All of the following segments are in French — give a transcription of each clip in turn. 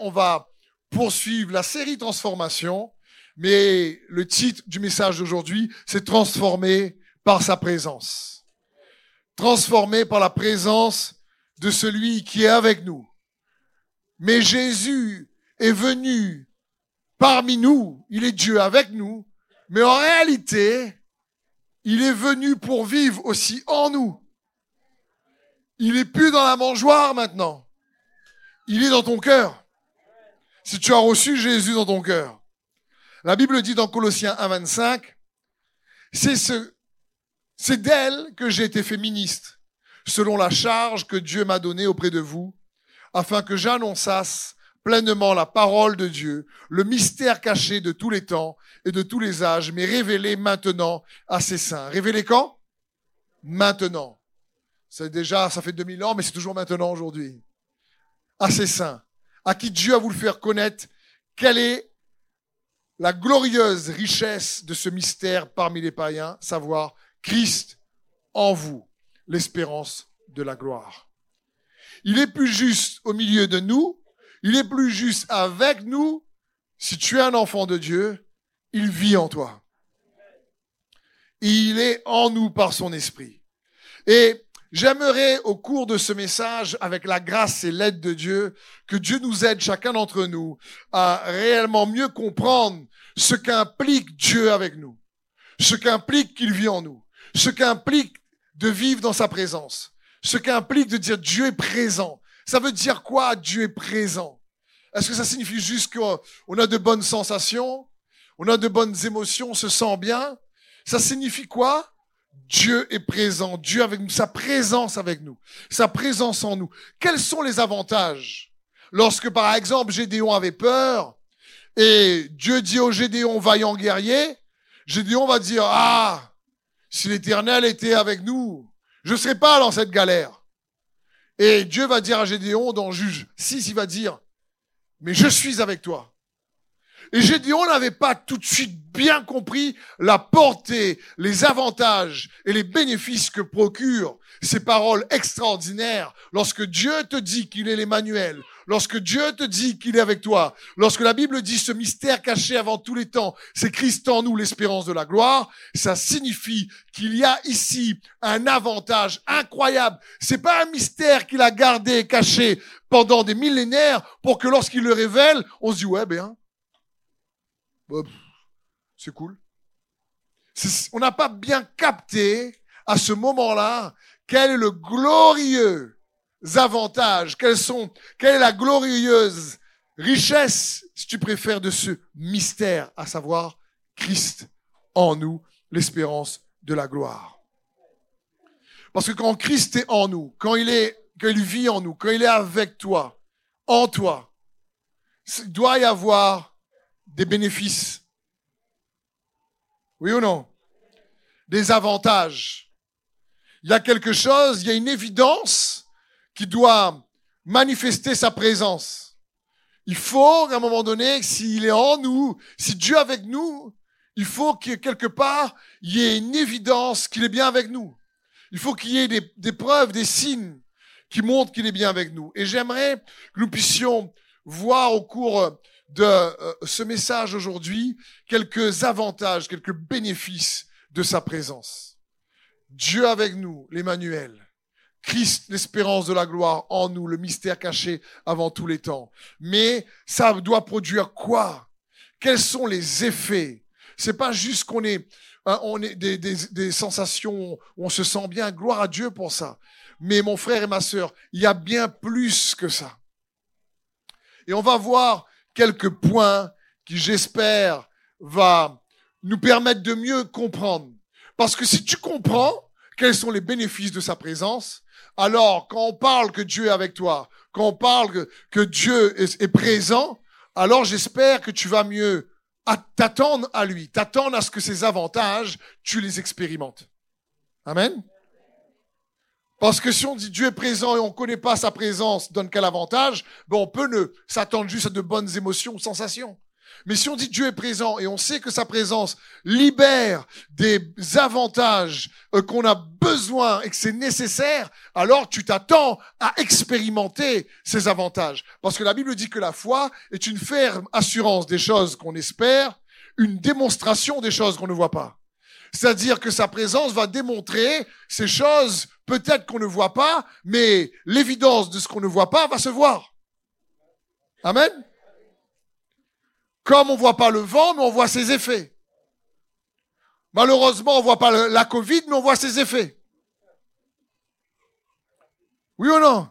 On va poursuivre la série Transformation, mais le titre du message d'aujourd'hui, c'est Transformé par sa présence. Transformé par la présence de celui qui est avec nous. Mais Jésus est venu parmi nous, il est Dieu avec nous, mais en réalité, il est venu pour vivre aussi en nous. Il est plus dans la mangeoire maintenant. Il est dans ton cœur. Si tu as reçu Jésus dans ton cœur. La Bible dit dans Colossiens 1.25, c'est ce, c'est d'elle que j'ai été féministe, selon la charge que Dieu m'a donnée auprès de vous, afin que j'annonçasse pleinement la parole de Dieu, le mystère caché de tous les temps et de tous les âges, mais révélé maintenant à ses saints. Révélé quand? Maintenant. C'est déjà, ça fait 2000 ans, mais c'est toujours maintenant aujourd'hui. À ses saints, à qui Dieu a voulu faire connaître quelle est la glorieuse richesse de ce mystère parmi les païens, savoir Christ en vous, l'espérance de la gloire. Il est plus juste au milieu de nous il est plus juste avec nous. Si tu es un enfant de Dieu, il vit en toi. Il est en nous par son esprit. Et j'aimerais au cours de ce message, avec la grâce et l'aide de Dieu, que Dieu nous aide chacun d'entre nous à réellement mieux comprendre ce qu'implique Dieu avec nous, ce qu'implique qu'il vit en nous, ce qu'implique de vivre dans sa présence, ce qu'implique de dire Dieu est présent. Ça veut dire quoi Dieu est présent? Est-ce que ça signifie juste qu'on a de bonnes sensations, on a de bonnes émotions, on se sent bien? Ça signifie quoi? Dieu est présent, Dieu avec nous, sa présence avec nous, sa présence en nous. Quels sont les avantages? Lorsque par exemple Gédéon avait peur et Dieu dit au Gédéon vaillant guerrier, Gédéon va dire ah si l'Éternel était avec nous, je serais pas dans cette galère. Et Dieu va dire à Gédéon dans Juge 6, il va dire mais je suis avec toi. Et j'ai dit, on n'avait pas tout de suite bien compris la portée, les avantages et les bénéfices que procurent ces paroles extraordinaires lorsque Dieu te dit qu'il est l'Emmanuel, lorsque Dieu te dit qu'il est avec toi, lorsque la Bible dit ce mystère caché avant tous les temps, c'est Christ en nous, l'espérance de la gloire, ça signifie qu'il y a ici un avantage incroyable. C'est pas un mystère qu'il a gardé caché pendant des millénaires pour que lorsqu'il le révèle, on se dit ouais ben c'est cool. On n'a pas bien capté à ce moment-là quel est le glorieux avantage, quels sont, quelle est la glorieuse richesse, si tu préfères, de ce mystère, à savoir Christ en nous, l'espérance de la gloire. Parce que quand Christ est en nous, quand il est, quand il vit en nous, quand il est avec toi, en toi, il doit y avoir des bénéfices. Oui ou non? Des avantages. Il y a quelque chose, il y a une évidence qui doit manifester sa présence. Il faut, à un moment donné, s'il est en nous, si Dieu est avec nous, il faut qu'il quelque part, il y ait une évidence qu'il est bien avec nous. Il faut qu'il y ait des preuves, des signes qui montrent qu'il est bien avec nous. Et j'aimerais que nous puissions voir au cours de euh, ce message aujourd'hui quelques avantages, quelques bénéfices de sa présence. Dieu avec nous, l'Emmanuel. Christ, l'espérance de la gloire en nous, le mystère caché avant tous les temps. Mais ça doit produire quoi? Quels sont les effets? C'est pas juste qu'on est, hein, on est des, des, des sensations où on se sent bien. Gloire à Dieu pour ça. Mais mon frère et ma sœur, il y a bien plus que ça. Et on va voir quelques points qui, j'espère, va nous permettre de mieux comprendre. Parce que si tu comprends quels sont les bénéfices de sa présence, alors quand on parle que Dieu est avec toi, quand on parle que, Dieu est, présent, alors j'espère que tu vas mieux t'attendre à lui, t'attendre à ce que ses avantages, tu les expérimentes. Amen. Parce que si on dit Dieu est présent et on ne connaît pas sa présence, donne quel avantage, ben on peut ne s'attendre juste à de bonnes émotions ou sensations. Mais si on dit Dieu est présent et on sait que sa présence libère des avantages euh, qu'on a besoin et que c'est nécessaire, alors tu t'attends à expérimenter ces avantages. Parce que la Bible dit que la foi est une ferme assurance des choses qu'on espère, une démonstration des choses qu'on ne voit pas. C'est-à-dire que sa présence va démontrer ces choses peut-être qu'on ne voit pas, mais l'évidence de ce qu'on ne voit pas va se voir. Amen. Comme on voit pas le vent, mais on voit ses effets. Malheureusement, on voit pas la Covid, mais on voit ses effets. Oui ou non?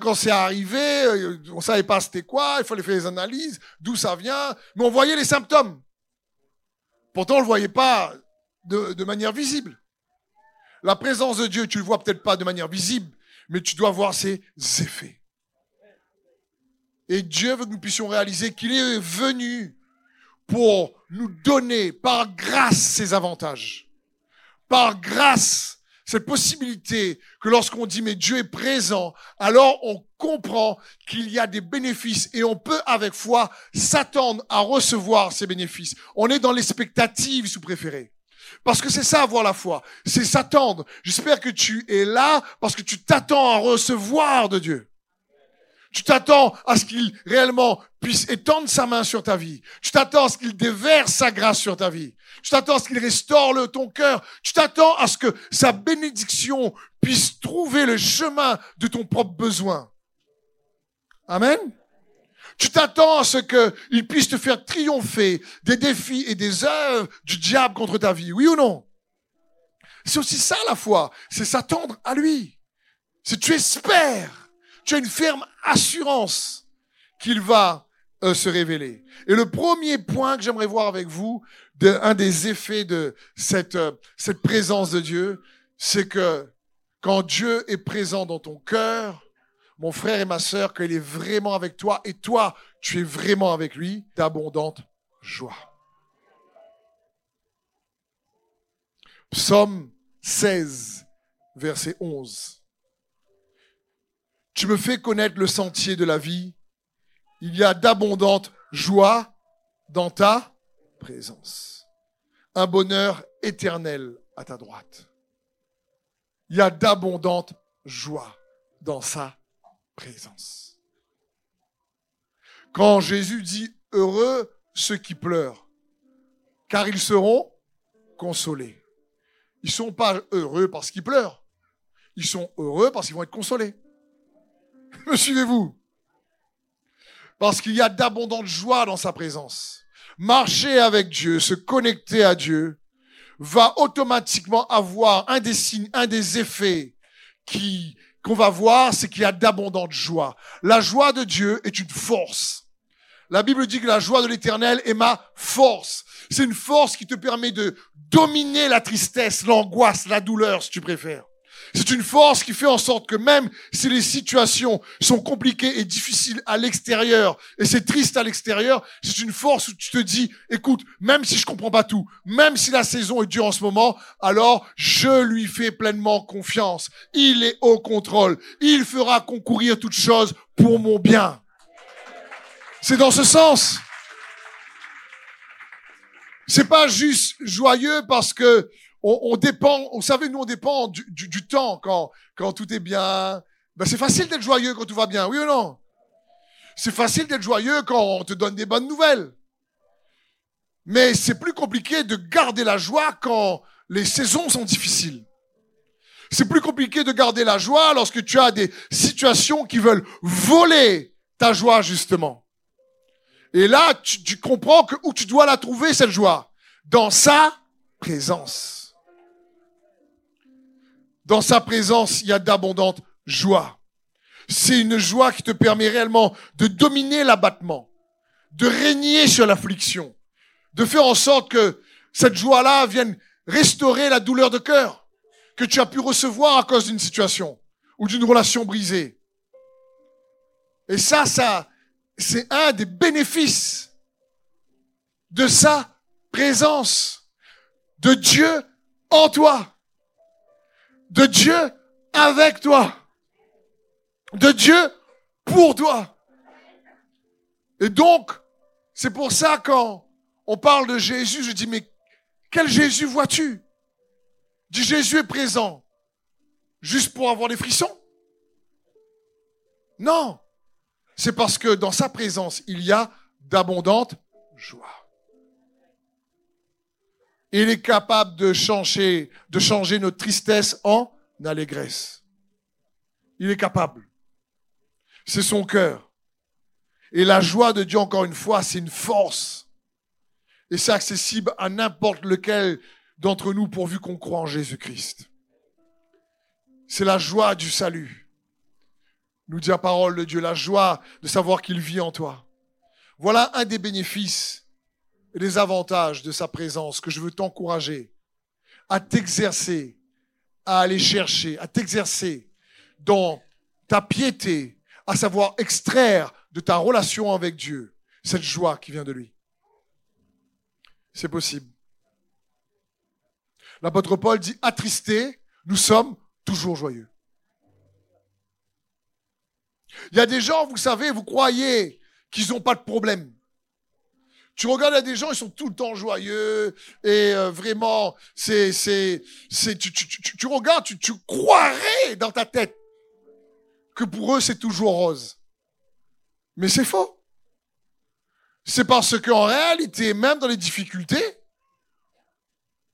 Quand c'est arrivé, euh, on savait pas c'était quoi, il fallait faire des analyses, d'où ça vient, mais on voyait les symptômes. Pourtant, on le voyait pas de, de manière visible. La présence de Dieu, tu le vois peut-être pas de manière visible, mais tu dois voir ses effets. Et Dieu veut que nous puissions réaliser qu'il est venu pour nous donner par grâce ces avantages. Par grâce, cette possibilité que lorsqu'on dit mais Dieu est présent, alors on comprend qu'il y a des bénéfices et on peut avec foi s'attendre à recevoir ces bénéfices. On est dans l'expectative, si vous préférez. Parce que c'est ça avoir la foi, c'est s'attendre. J'espère que tu es là parce que tu t'attends à recevoir de Dieu. Tu t'attends à ce qu'il réellement puisse étendre sa main sur ta vie. Tu t'attends à ce qu'il déverse sa grâce sur ta vie. Tu t'attends à ce qu'il restaure ton cœur. Tu t'attends à ce que sa bénédiction puisse trouver le chemin de ton propre besoin. Amen. Tu t'attends à ce qu'il puisse te faire triompher des défis et des œuvres du diable contre ta vie. Oui ou non? C'est aussi ça la foi. C'est s'attendre à lui. C'est tu espères tu as une ferme assurance qu'il va euh, se révéler. Et le premier point que j'aimerais voir avec vous, de, un des effets de cette, euh, cette présence de Dieu, c'est que quand Dieu est présent dans ton cœur, mon frère et ma sœur, qu'il est vraiment avec toi et toi, tu es vraiment avec lui, d'abondante joie. Psaume 16, verset 11. Tu me fais connaître le sentier de la vie. Il y a d'abondante joie dans ta présence. Un bonheur éternel à ta droite. Il y a d'abondante joie dans sa présence. Quand Jésus dit heureux ceux qui pleurent, car ils seront consolés. Ils ne sont pas heureux parce qu'ils pleurent. Ils sont heureux parce qu'ils vont être consolés. Me suivez-vous? Parce qu'il y a d'abondante joie dans sa présence. Marcher avec Dieu, se connecter à Dieu, va automatiquement avoir un des signes, un des effets qui qu'on va voir, c'est qu'il y a d'abondante joie. La joie de Dieu est une force. La Bible dit que la joie de l'éternel est ma force. C'est une force qui te permet de dominer la tristesse, l'angoisse, la douleur, si tu préfères. C'est une force qui fait en sorte que même si les situations sont compliquées et difficiles à l'extérieur, et c'est triste à l'extérieur, c'est une force où tu te dis, écoute, même si je comprends pas tout, même si la saison est dure en ce moment, alors je lui fais pleinement confiance. Il est au contrôle. Il fera concourir toutes choses pour mon bien. C'est dans ce sens. C'est pas juste joyeux parce que on, dépend, vous savez, nous on dépend du, du, temps quand, quand tout est bien. Ben, c'est facile d'être joyeux quand tout va bien, oui ou non? C'est facile d'être joyeux quand on te donne des bonnes nouvelles. Mais c'est plus compliqué de garder la joie quand les saisons sont difficiles. C'est plus compliqué de garder la joie lorsque tu as des situations qui veulent voler ta joie, justement. Et là, tu, tu comprends que où tu dois la trouver, cette joie? Dans sa présence. Dans sa présence, il y a d'abondante joie. C'est une joie qui te permet réellement de dominer l'abattement, de régner sur l'affliction, de faire en sorte que cette joie-là vienne restaurer la douleur de cœur que tu as pu recevoir à cause d'une situation ou d'une relation brisée. Et ça, ça, c'est un des bénéfices de sa présence, de Dieu en toi de Dieu avec toi, de Dieu pour toi. Et donc, C'est pour ça quand on parle de Jésus, je dis, mais quel Jésus vois-tu? Dis Jésus est présent. Juste pour avoir des frissons? Non, c'est parce que dans sa présence, il y a d'abondantes joie. Il est capable de changer, de changer notre tristesse en allégresse. Il est capable. C'est son cœur. Et la joie de Dieu, encore une fois, c'est une force. Et c'est accessible à n'importe lequel d'entre nous pourvu qu'on croit en Jésus-Christ. C'est la joie du salut. Nous dit la parole de Dieu, la joie de savoir qu'il vit en toi. Voilà un des bénéfices des avantages de sa présence que je veux t'encourager à t'exercer, à aller chercher, à t'exercer dans ta piété, à savoir extraire de ta relation avec Dieu cette joie qui vient de lui. C'est possible. L'apôtre Paul dit, attristé, nous sommes toujours joyeux. Il y a des gens, vous savez, vous croyez qu'ils n'ont pas de problème. Tu regardes des gens, ils sont tout le temps joyeux et euh, vraiment, c'est, c'est, c'est, tu, tu, tu, tu regardes, tu, croirais dans ta tête que pour eux c'est toujours rose. Mais c'est faux. C'est parce qu'en réalité, même dans les difficultés,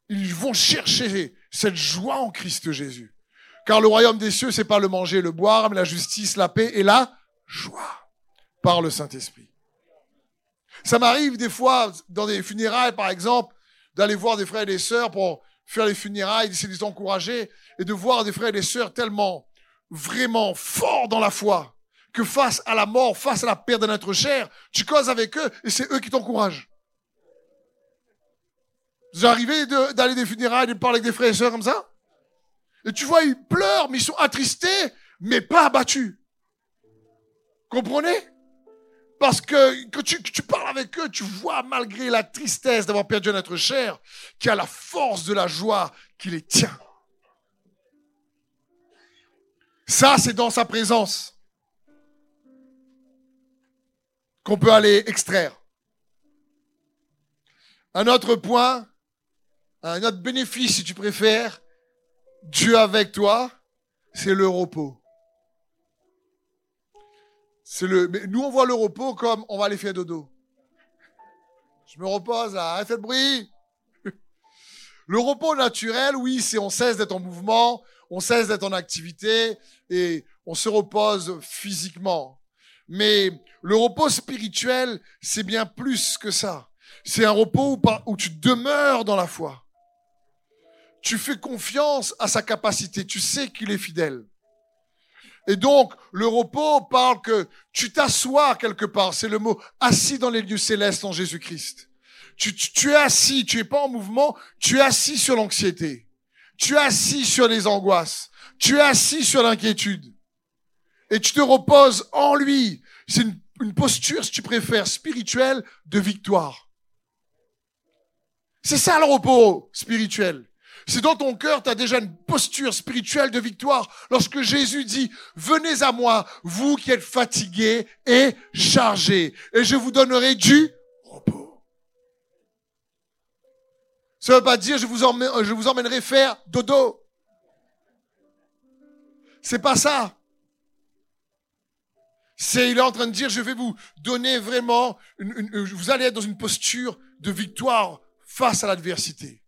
ils vont chercher cette joie en Christ Jésus. Car le royaume des cieux, c'est pas le manger le boire, mais la justice, la paix et la joie par le Saint-Esprit. Ça m'arrive des fois, dans des funérailles par exemple, d'aller voir des frères et des sœurs pour faire les funérailles, d'essayer de les encourager et de voir des frères et des sœurs tellement, vraiment forts dans la foi que face à la mort, face à la perte de notre chair, tu causes avec eux et c'est eux qui t'encouragent. Vous arrivez d'aller des funérailles, de parler avec des frères et sœurs comme ça? Et tu vois, ils pleurent, mais ils sont attristés, mais pas abattus. Comprenez? Parce que quand tu, parles avec eux, tu vois, malgré la tristesse d'avoir perdu un être cher, qu'il y a la force de la joie qui les tient. Ça, c'est dans sa présence qu'on peut aller extraire. Un autre point, un autre bénéfice, si tu préfères, Dieu avec toi, c'est le repos. C'est le, mais nous, on voit le repos comme on va aller faire dodo. Je me repose là, arrête de bruit. Le repos naturel, oui, c'est on cesse d'être en mouvement, on cesse d'être en activité et on se repose physiquement. Mais le repos spirituel, c'est bien plus que ça. C'est un repos où, où tu demeures dans la foi. Tu fais confiance à sa capacité. Tu sais qu'il est fidèle. Et donc, le repos parle que tu t'assois quelque part. C'est le mot assis dans les lieux célestes en Jésus-Christ. Tu, tu, es assis, tu es pas en mouvement, tu es assis sur l'anxiété. Tu es assis sur les angoisses. Tu es assis sur l'inquiétude. Et tu te reposes en lui. C'est une, une posture, si tu préfères, spirituelle de victoire. C'est ça le repos spirituel. C'est dans ton cœur, tu as déjà une posture spirituelle de victoire. Lorsque Jésus dit, venez à moi, vous qui êtes fatigués et chargés, et je vous donnerai du repos. Ça ne veut pas dire, je vous, je vous emmènerai faire dodo. C'est pas ça. C'est, il est en train de dire, je vais vous donner vraiment, vous allez être dans une posture de victoire face à l'adversité.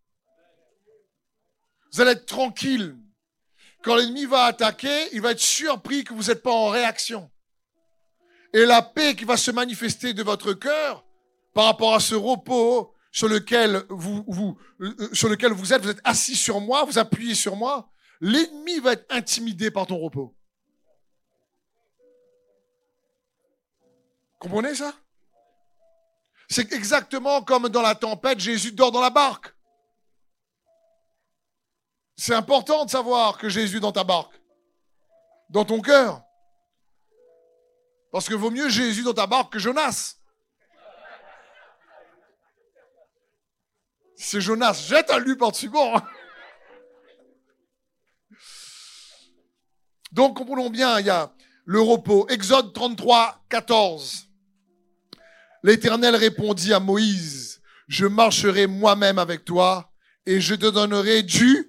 Vous allez être tranquille. Quand l'ennemi va attaquer, il va être surpris que vous n'êtes pas en réaction. Et la paix qui va se manifester de votre cœur par rapport à ce repos sur lequel vous, vous, euh, sur lequel vous êtes, vous êtes assis sur moi, vous appuyez sur moi, l'ennemi va être intimidé par ton repos. Comprenez ça? C'est exactement comme dans la tempête, Jésus dort dans la barque. C'est important de savoir que Jésus dans ta barque, dans ton cœur. Parce que vaut mieux Jésus dans ta barque que Jonas. C'est Jonas, jette un lui par-dessus bord. Donc, comprenons bien, il y a le repos. Exode 33, 14. L'Éternel répondit à Moïse, je marcherai moi-même avec toi et je te donnerai du.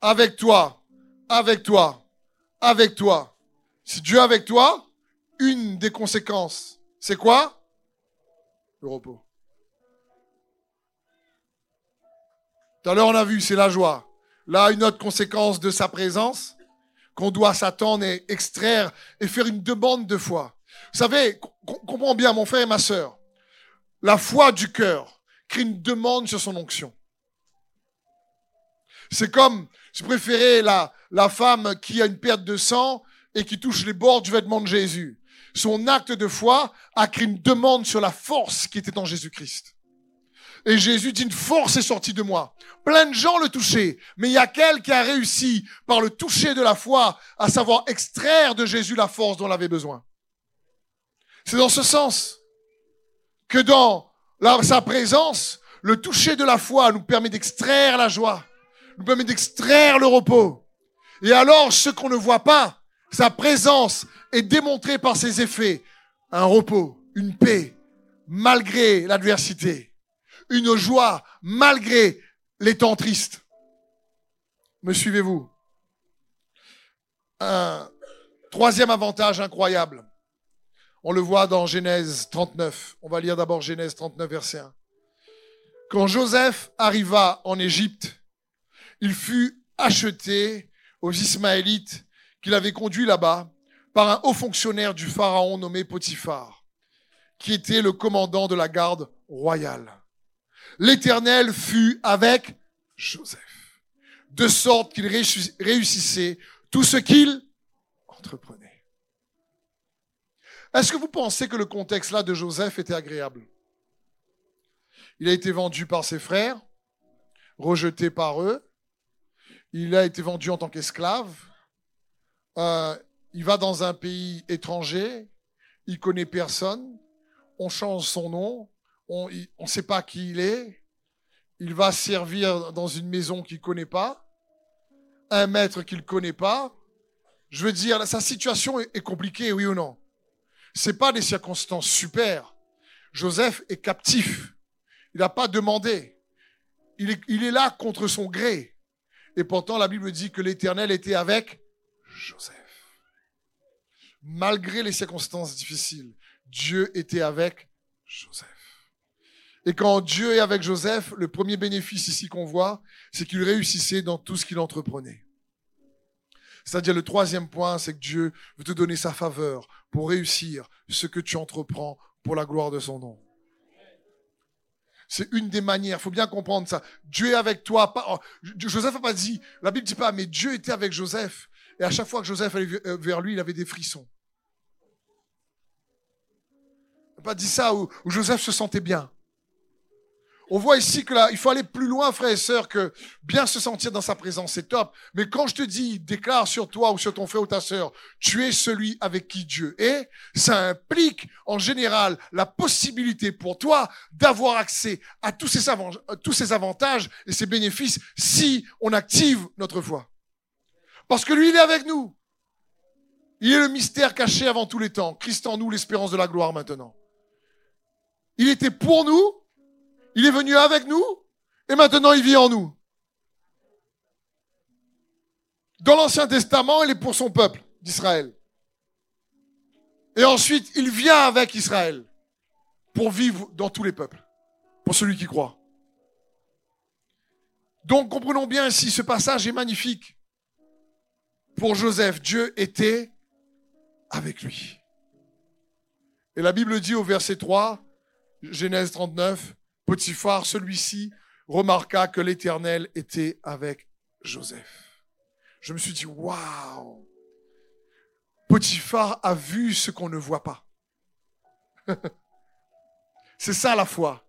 Avec toi, avec toi, avec toi. Si Dieu est avec toi, une des conséquences, c'est quoi? Le repos. Tout à l'heure, on a vu, c'est la joie. Là, une autre conséquence de sa présence, qu'on doit s'attendre et extraire et faire une demande de foi. Vous savez, comprends bien, mon frère et ma sœur, la foi du cœur crée une demande sur son onction. C'est comme, je préférais la, la femme qui a une perte de sang et qui touche les bords du vêtement de Jésus. Son acte de foi a créé une demande sur la force qui était en Jésus-Christ. Et Jésus dit, une force est sortie de moi. Plein de gens le touchaient, mais il y a quelqu'un qui a réussi, par le toucher de la foi, à savoir extraire de Jésus la force dont il avait besoin. C'est dans ce sens que dans sa présence, le toucher de la foi nous permet d'extraire la joie, nous permet d'extraire le repos. Et alors, ce qu'on ne voit pas, sa présence est démontrée par ses effets. Un repos, une paix, malgré l'adversité. Une joie, malgré les temps tristes. Me suivez-vous? Un troisième avantage incroyable. On le voit dans Genèse 39. On va lire d'abord Genèse 39, verset 1. Quand Joseph arriva en Égypte, il fut acheté aux Ismaélites qu'il avait conduits là-bas par un haut fonctionnaire du Pharaon nommé Potiphar, qui était le commandant de la garde royale. L'Éternel fut avec Joseph, de sorte qu'il réussissait tout ce qu'il entreprenait. Est-ce que vous pensez que le contexte là de Joseph était agréable? Il a été vendu par ses frères, rejeté par eux, il a été vendu en tant qu'esclave, euh, il va dans un pays étranger, il connaît personne, on change son nom, on ne sait pas qui il est, il va servir dans une maison qu'il connaît pas, un maître qu'il connaît pas. Je veux dire, sa situation est compliquée, oui ou non? C'est pas des circonstances super. Joseph est captif. Il n'a pas demandé. Il est là contre son gré. Et pourtant, la Bible dit que l'Éternel était avec Joseph. Malgré les circonstances difficiles, Dieu était avec Joseph. Et quand Dieu est avec Joseph, le premier bénéfice ici qu'on voit, c'est qu'il réussissait dans tout ce qu'il entreprenait. C'est-à-dire le troisième point, c'est que Dieu veut te donner sa faveur pour réussir ce que tu entreprends pour la gloire de son nom. C'est une des manières. Il faut bien comprendre ça. Dieu est avec toi. Oh, Joseph n'a pas dit, la Bible dit pas, mais Dieu était avec Joseph. Et à chaque fois que Joseph allait euh, vers lui, il avait des frissons. Il n'a pas dit ça où Joseph se sentait bien. On voit ici que là, il faut aller plus loin, frères et sœurs, que bien se sentir dans sa présence, c'est top. Mais quand je te dis, déclare sur toi ou sur ton frère ou ta sœur, tu es celui avec qui Dieu est, ça implique en général la possibilité pour toi d'avoir accès à tous ces, tous ces avantages et ces bénéfices si on active notre foi. Parce que lui, il est avec nous. Il est le mystère caché avant tous les temps. Christ en nous, l'espérance de la gloire maintenant. Il était pour nous, il est venu avec nous et maintenant il vit en nous. Dans l'Ancien Testament, il est pour son peuple d'Israël. Et ensuite, il vient avec Israël pour vivre dans tous les peuples, pour celui qui croit. Donc comprenons bien ici, ce passage est magnifique. Pour Joseph, Dieu était avec lui. Et la Bible dit au verset 3, Genèse 39, Potiphar, celui-ci, remarqua que l'Éternel était avec Joseph. Je me suis dit, waouh! Potiphar a vu ce qu'on ne voit pas. C'est ça la foi.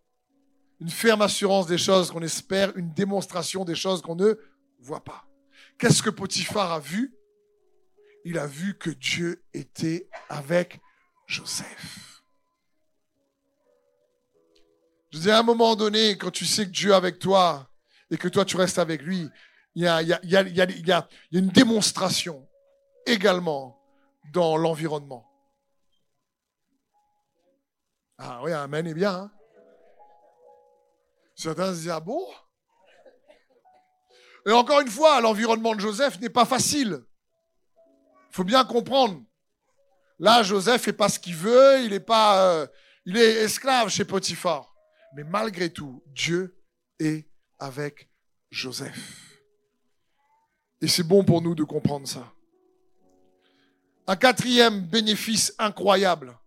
Une ferme assurance des choses qu'on espère, une démonstration des choses qu'on ne voit pas. Qu'est-ce que Potiphar a vu? Il a vu que Dieu était avec Joseph. Je dis à un moment donné, quand tu sais que Dieu est avec toi et que toi tu restes avec lui, il y a, y a, y a, y a, une démonstration également dans l'environnement. Ah oui, Amen est bien. Hein. Certains se disent, ah bon? Et encore une fois, l'environnement de Joseph n'est pas facile. Il faut bien comprendre. Là, Joseph fait pas ce qu'il veut, il est pas, euh, il est esclave chez Potiphar. Mais malgré tout, Dieu est avec Joseph. Et c'est bon pour nous de comprendre ça. Un quatrième bénéfice incroyable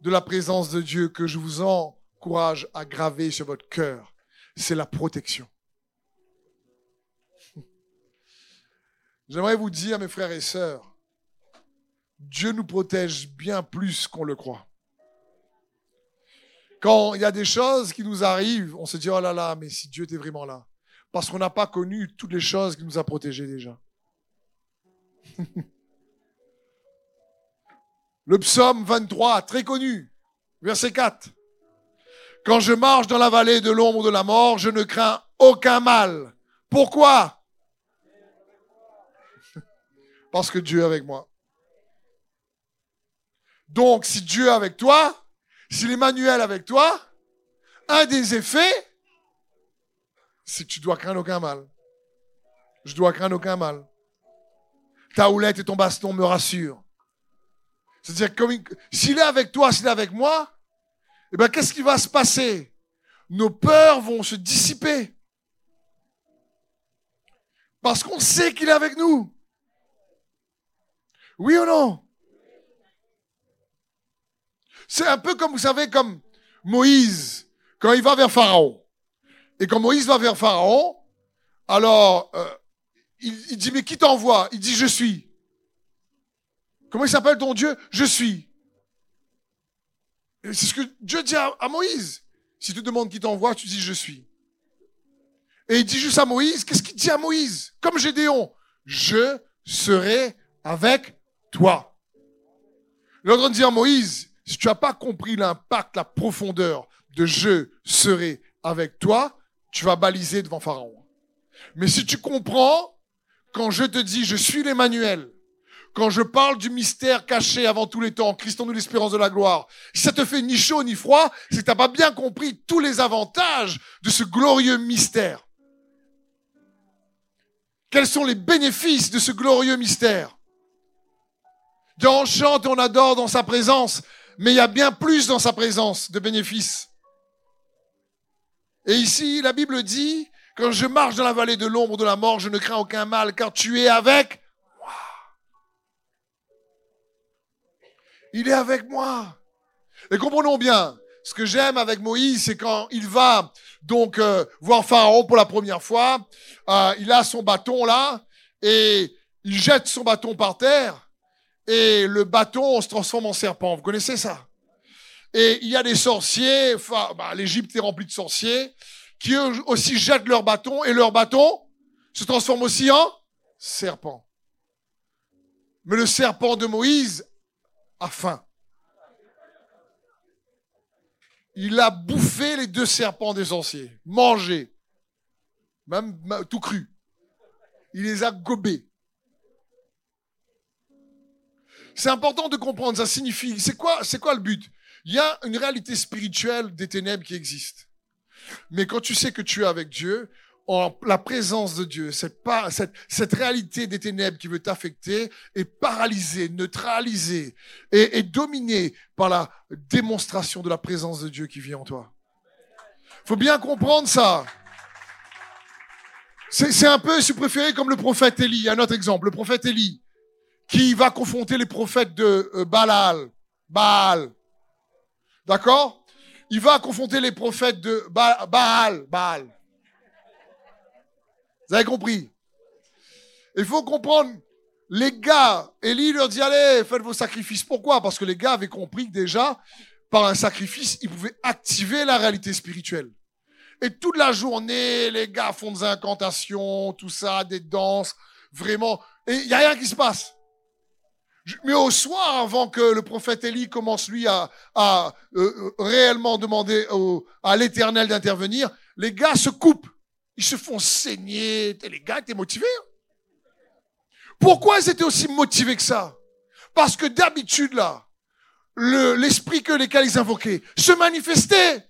de la présence de Dieu que je vous encourage à graver sur votre cœur, c'est la protection. J'aimerais vous dire, mes frères et sœurs, Dieu nous protège bien plus qu'on le croit. Quand il y a des choses qui nous arrivent, on se dit, oh là là, mais si Dieu était vraiment là. Parce qu'on n'a pas connu toutes les choses qu'il nous a protégées déjà. Le psaume 23, très connu, verset 4. Quand je marche dans la vallée de l'ombre de la mort, je ne crains aucun mal. Pourquoi? Parce que Dieu est avec moi. Donc, si Dieu est avec toi, si l'Emmanuel est avec toi, un des effets, c'est que tu dois craindre aucun mal. Je dois craindre aucun mal. Ta houlette et ton baston me rassurent. C'est-à-dire, s'il est avec toi, s'il est avec moi, eh bien, qu'est-ce qui va se passer? Nos peurs vont se dissiper. Parce qu'on sait qu'il est avec nous. Oui ou non? C'est un peu comme, vous savez, comme Moïse, quand il va vers Pharaon. Et quand Moïse va vers Pharaon, alors, euh, il, il dit, mais qui t'envoie? Il dit, je suis. Comment il s'appelle ton Dieu? Je suis. C'est ce que Dieu dit à, Moïse. Si tu demandes qui t'envoie, tu dis je suis. Et il dit juste à Moïse, qu'est-ce qu'il dit à Moïse? Comme Gédéon, je serai avec toi. L'autre dit à Moïse, si tu n'as pas compris l'impact, la profondeur de je serai avec toi, tu vas baliser devant Pharaon. Mais si tu comprends, quand je te dis je suis l'Emmanuel, quand je parle du mystère caché avant tous les temps, Christ en nous l'espérance de la gloire, si ça te fait ni chaud ni froid, c'est que t'as pas bien compris tous les avantages de ce glorieux mystère. Quels sont les bénéfices de ce glorieux mystère? On chante et on adore dans sa présence, mais il y a bien plus dans sa présence de bénéfices. Et ici, la Bible dit, quand je marche dans la vallée de l'ombre de la mort, je ne crains aucun mal, car tu es avec Il est avec moi. Et comprenons bien, ce que j'aime avec Moïse, c'est quand il va donc euh, voir Pharaon pour la première fois, euh, il a son bâton là, et il jette son bâton par terre, et le bâton se transforme en serpent. Vous connaissez ça? Et il y a des sorciers, enfin, bah, l'Égypte est remplie de sorciers, qui eux aussi jettent leur bâton, et leur bâton se transforme aussi en serpent. Mais le serpent de Moïse a faim. Il a bouffé les deux serpents des sorciers, mangé, même tout cru. Il les a gobés. C'est important de comprendre, ça signifie, c'est quoi, c'est quoi le but? Il y a une réalité spirituelle des ténèbres qui existe. Mais quand tu sais que tu es avec Dieu, la présence de Dieu, cette, cette, cette réalité des ténèbres qui veut t'affecter est paralysée, neutralisée et, et dominée par la démonstration de la présence de Dieu qui vit en toi. Faut bien comprendre ça. C'est un peu, si vous préférez, comme le prophète Élie. Un autre exemple, le prophète Élie, qui va confronter les prophètes de euh, Baal. Baal. D'accord? Il va confronter les prophètes de Baal. Baal. Vous avez compris? Il faut comprendre, les gars, Élie leur dit, allez, faites vos sacrifices. Pourquoi? Parce que les gars avaient compris que déjà, par un sacrifice, ils pouvaient activer la réalité spirituelle. Et toute la journée, les gars font des incantations, tout ça, des danses, vraiment. Et il n'y a rien qui se passe. Mais au soir, avant que le prophète Élie commence lui à, euh, euh, réellement demander à l'Éternel d'intervenir, les gars se coupent. Ils se font saigner. Les gars étaient motivés. Hein. Pourquoi ils étaient aussi motivés que ça? Parce que d'habitude, là, l'esprit que lesquels ils invoquaient se manifestait.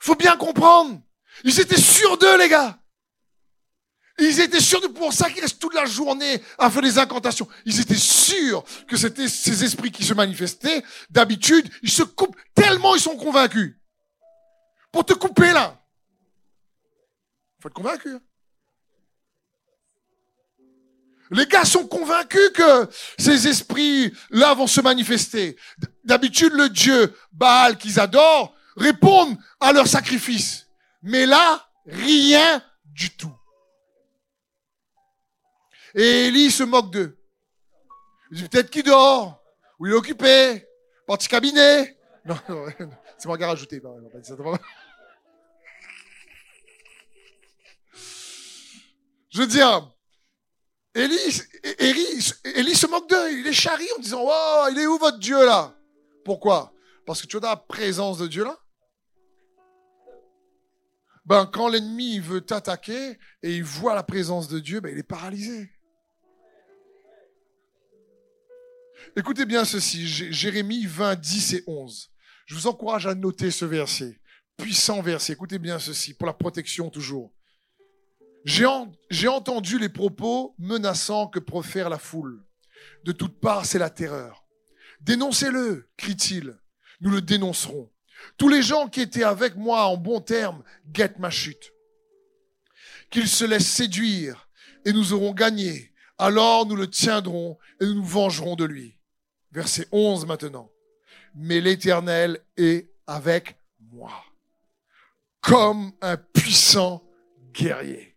Faut bien comprendre. Ils étaient sûrs d'eux, les gars. Ils étaient sûrs de pour ça qu'ils restent toute la journée à faire des incantations. Ils étaient sûrs que c'était ces esprits qui se manifestaient. D'habitude, ils se coupent tellement ils sont convaincus. Pour te couper là. Faut être convaincu. Hein. Les gars sont convaincus que ces esprits-là vont se manifester. D'habitude, le dieu Baal qu'ils adorent répond à leur sacrifice. Mais là, rien du tout. Et Élie se moque d'eux. Il dit peut-être qu'il dort, ou il est occupé, parti cabinet. Non, c'est moi qui ai rajouté. Je veux dire, Élie, Élie, se moque d'eux, il est charrie en disant, oh, il est où votre Dieu là? Pourquoi? Parce que tu vois la présence de Dieu là ben, quand l'ennemi veut t'attaquer et il voit la présence de Dieu, ben, il est paralysé. Écoutez bien ceci, Jérémie 20, 10 et 11. Je vous encourage à noter ce verset, puissant verset. Écoutez bien ceci, pour la protection toujours. J'ai entendu les propos menaçants que profère la foule. De toutes parts, c'est la terreur. Dénoncez-le, crie-t-il. Nous le dénoncerons. Tous les gens qui étaient avec moi en bon terme guettent ma chute. Qu'ils se laissent séduire et nous aurons gagné. Alors nous le tiendrons et nous nous vengerons de lui. Verset 11 maintenant. Mais l'Éternel est avec moi, comme un puissant guerrier.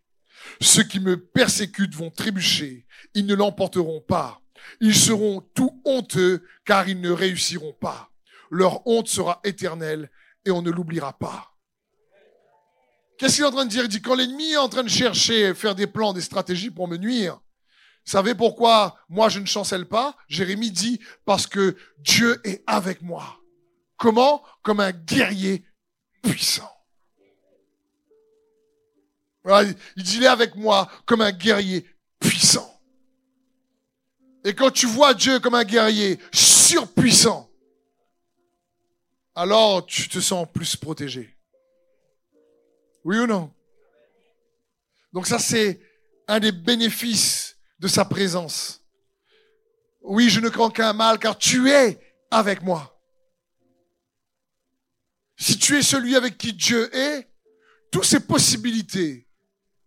Ceux qui me persécutent vont trébucher, ils ne l'emporteront pas. Ils seront tout honteux car ils ne réussiront pas. Leur honte sera éternelle et on ne l'oubliera pas. Qu'est-ce qu'il est en train de dire? Il dit quand l'ennemi est en train de chercher, faire des plans, des stratégies pour me nuire, savez pourquoi moi je ne chancelle pas? Jérémie dit parce que Dieu est avec moi. Comment? Comme un guerrier puissant. il dit il est avec moi comme un guerrier puissant. Et quand tu vois Dieu comme un guerrier surpuissant, alors tu te sens plus protégé. Oui ou non? Donc ça, c'est un des bénéfices de sa présence. Oui, je ne crains qu'un mal car tu es avec moi. Si tu es celui avec qui Dieu est, toutes ces possibilités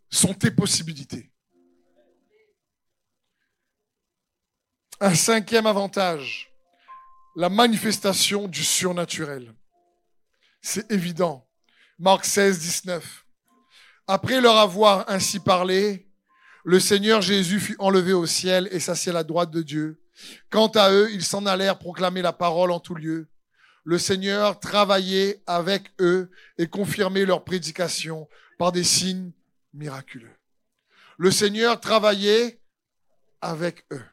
sont tes possibilités. Un cinquième avantage, la manifestation du surnaturel. C'est évident. Marc 16, 19. Après leur avoir ainsi parlé, le Seigneur Jésus fut enlevé au ciel et s'assit à la droite de Dieu. Quant à eux, ils s'en allèrent proclamer la parole en tout lieu. Le Seigneur travaillait avec eux et confirmait leur prédication par des signes miraculeux. Le Seigneur travaillait avec eux.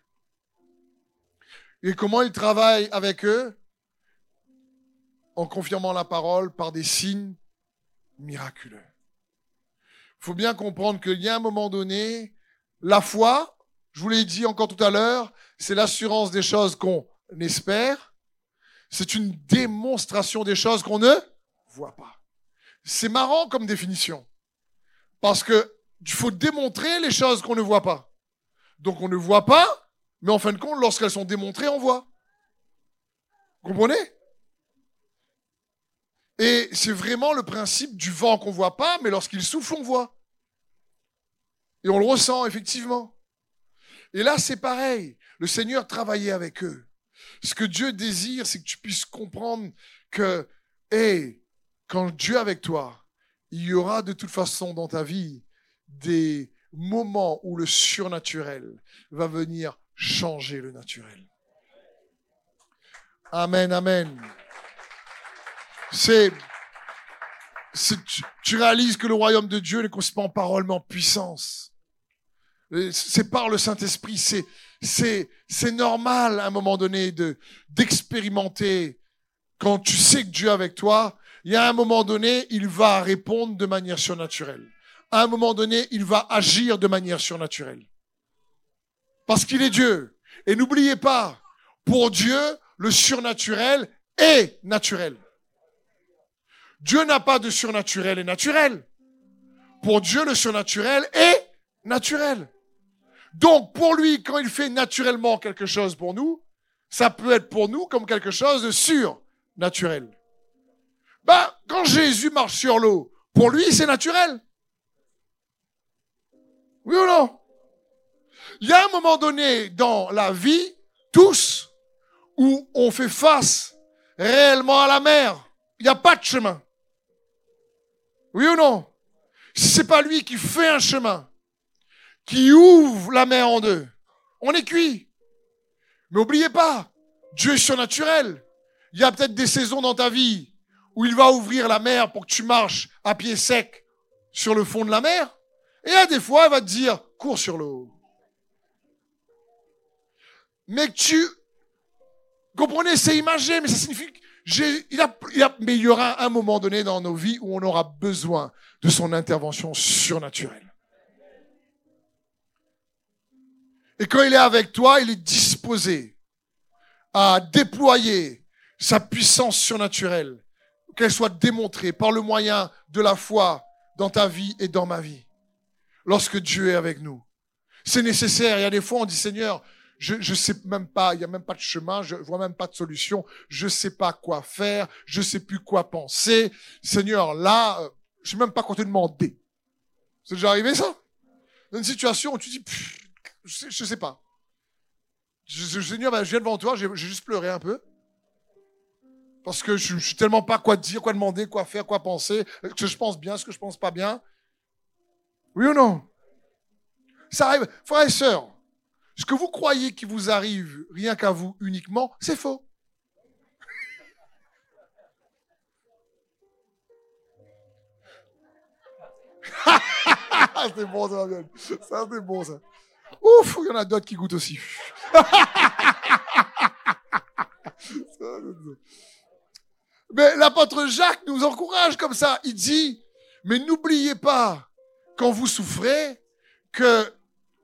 Et comment il travaille avec eux? En confirmant la parole par des signes miraculeux. Il faut bien comprendre qu'il y a un moment donné, la foi, je vous l'ai dit encore tout à l'heure, c'est l'assurance des choses qu'on espère. C'est une démonstration des choses qu'on ne voit pas. C'est marrant comme définition. Parce que il faut démontrer les choses qu'on ne voit pas. Donc on ne voit pas, mais en fin de compte, lorsqu'elles sont démontrées, on voit. Vous comprenez? Et c'est vraiment le principe du vent qu'on voit pas, mais lorsqu'il souffle, on voit. Et on le ressent, effectivement. Et là, c'est pareil. Le Seigneur travaillait avec eux. Ce que Dieu désire, c'est que tu puisses comprendre que, hé, quand Dieu est avec toi, il y aura de toute façon dans ta vie des moments où le surnaturel va venir changer le naturel. Amen, amen. C'est, tu, réalises que le royaume de Dieu ne consiste pas en parole, mais en puissance. C'est par le Saint-Esprit, c'est normal à un moment donné de, d'expérimenter quand tu sais que Dieu est avec toi. Il y a un moment donné, il va répondre de manière surnaturelle. À un moment donné, il va agir de manière surnaturelle. Parce qu'il est Dieu. Et n'oubliez pas, pour Dieu, le surnaturel est naturel. Dieu n'a pas de surnaturel et naturel. Pour Dieu, le surnaturel est naturel. Donc, pour lui, quand il fait naturellement quelque chose pour nous, ça peut être pour nous comme quelque chose de surnaturel. Ben, quand Jésus marche sur l'eau, pour lui, c'est naturel. Oui ou non? Il y a un moment donné dans la vie, tous, où on fait face réellement à la mer. Il n'y a pas de chemin. Oui ou non? C'est pas lui qui fait un chemin, qui ouvre la mer en deux, on est cuit. Mais n'oubliez pas, Dieu est surnaturel. Il y a peut-être des saisons dans ta vie où il va ouvrir la mer pour que tu marches à pied sec sur le fond de la mer. Et à des fois, il va te dire, cours sur l'eau. Mais tu, comprenez, c'est imagé, mais ça signifie il, il y aura un moment donné dans nos vies où on aura besoin de son intervention surnaturelle. Et quand il est avec toi, il est disposé à déployer sa puissance surnaturelle, qu'elle soit démontrée par le moyen de la foi dans ta vie et dans ma vie. Lorsque Dieu est avec nous. C'est nécessaire. Il y a des fois, on dit, Seigneur, je ne sais même pas, il y a même pas de chemin, je vois même pas de solution, je sais pas quoi faire, je sais plus quoi penser. Seigneur, là, euh, je sais même pas quoi te demander. C'est déjà arrivé ça? Dans une situation où tu dis, je, sais, sais pas. Ben, je viens devant toi, j'ai juste pleuré un peu. Parce que je, je suis tellement pas quoi dire, quoi demander, quoi faire, quoi penser, ce que je pense bien, ce que je pense pas bien. Oui ou non? Ça arrive. Frères et sœurs, ce que vous croyez qui vous arrive rien qu'à vous uniquement, c'est faux. c'est bon ça, Ça, c'est bon ça. Ouf, il y en a d'autres qui goûtent aussi. Mais l'apôtre Jacques nous encourage comme ça. Il dit, mais n'oubliez pas, quand vous souffrez, que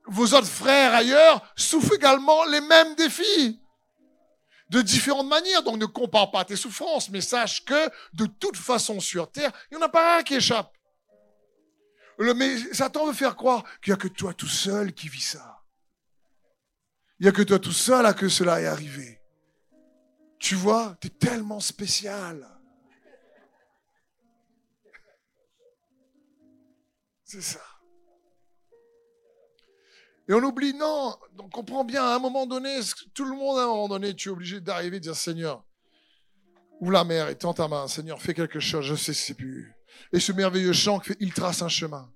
vos autres frères ailleurs souffrent également les mêmes défis. De différentes manières. Donc ne compare pas tes souffrances, mais sache que de toute façon sur terre, il n'y en a pas un qui échappe. Mais Satan veut faire croire qu'il n'y a que toi tout seul qui vis ça. Il n'y a que toi tout seul à que cela est arrivé. Tu vois, tu es tellement spécial. C'est ça. Et on oublie, non, on comprend bien, à un moment donné, tout le monde, à un moment donné, tu es obligé d'arriver et de dire, Seigneur, ouvre la mer et tends ta main, Seigneur, fais quelque chose, je sais c'est plus. Et ce merveilleux chant, il trace un chemin.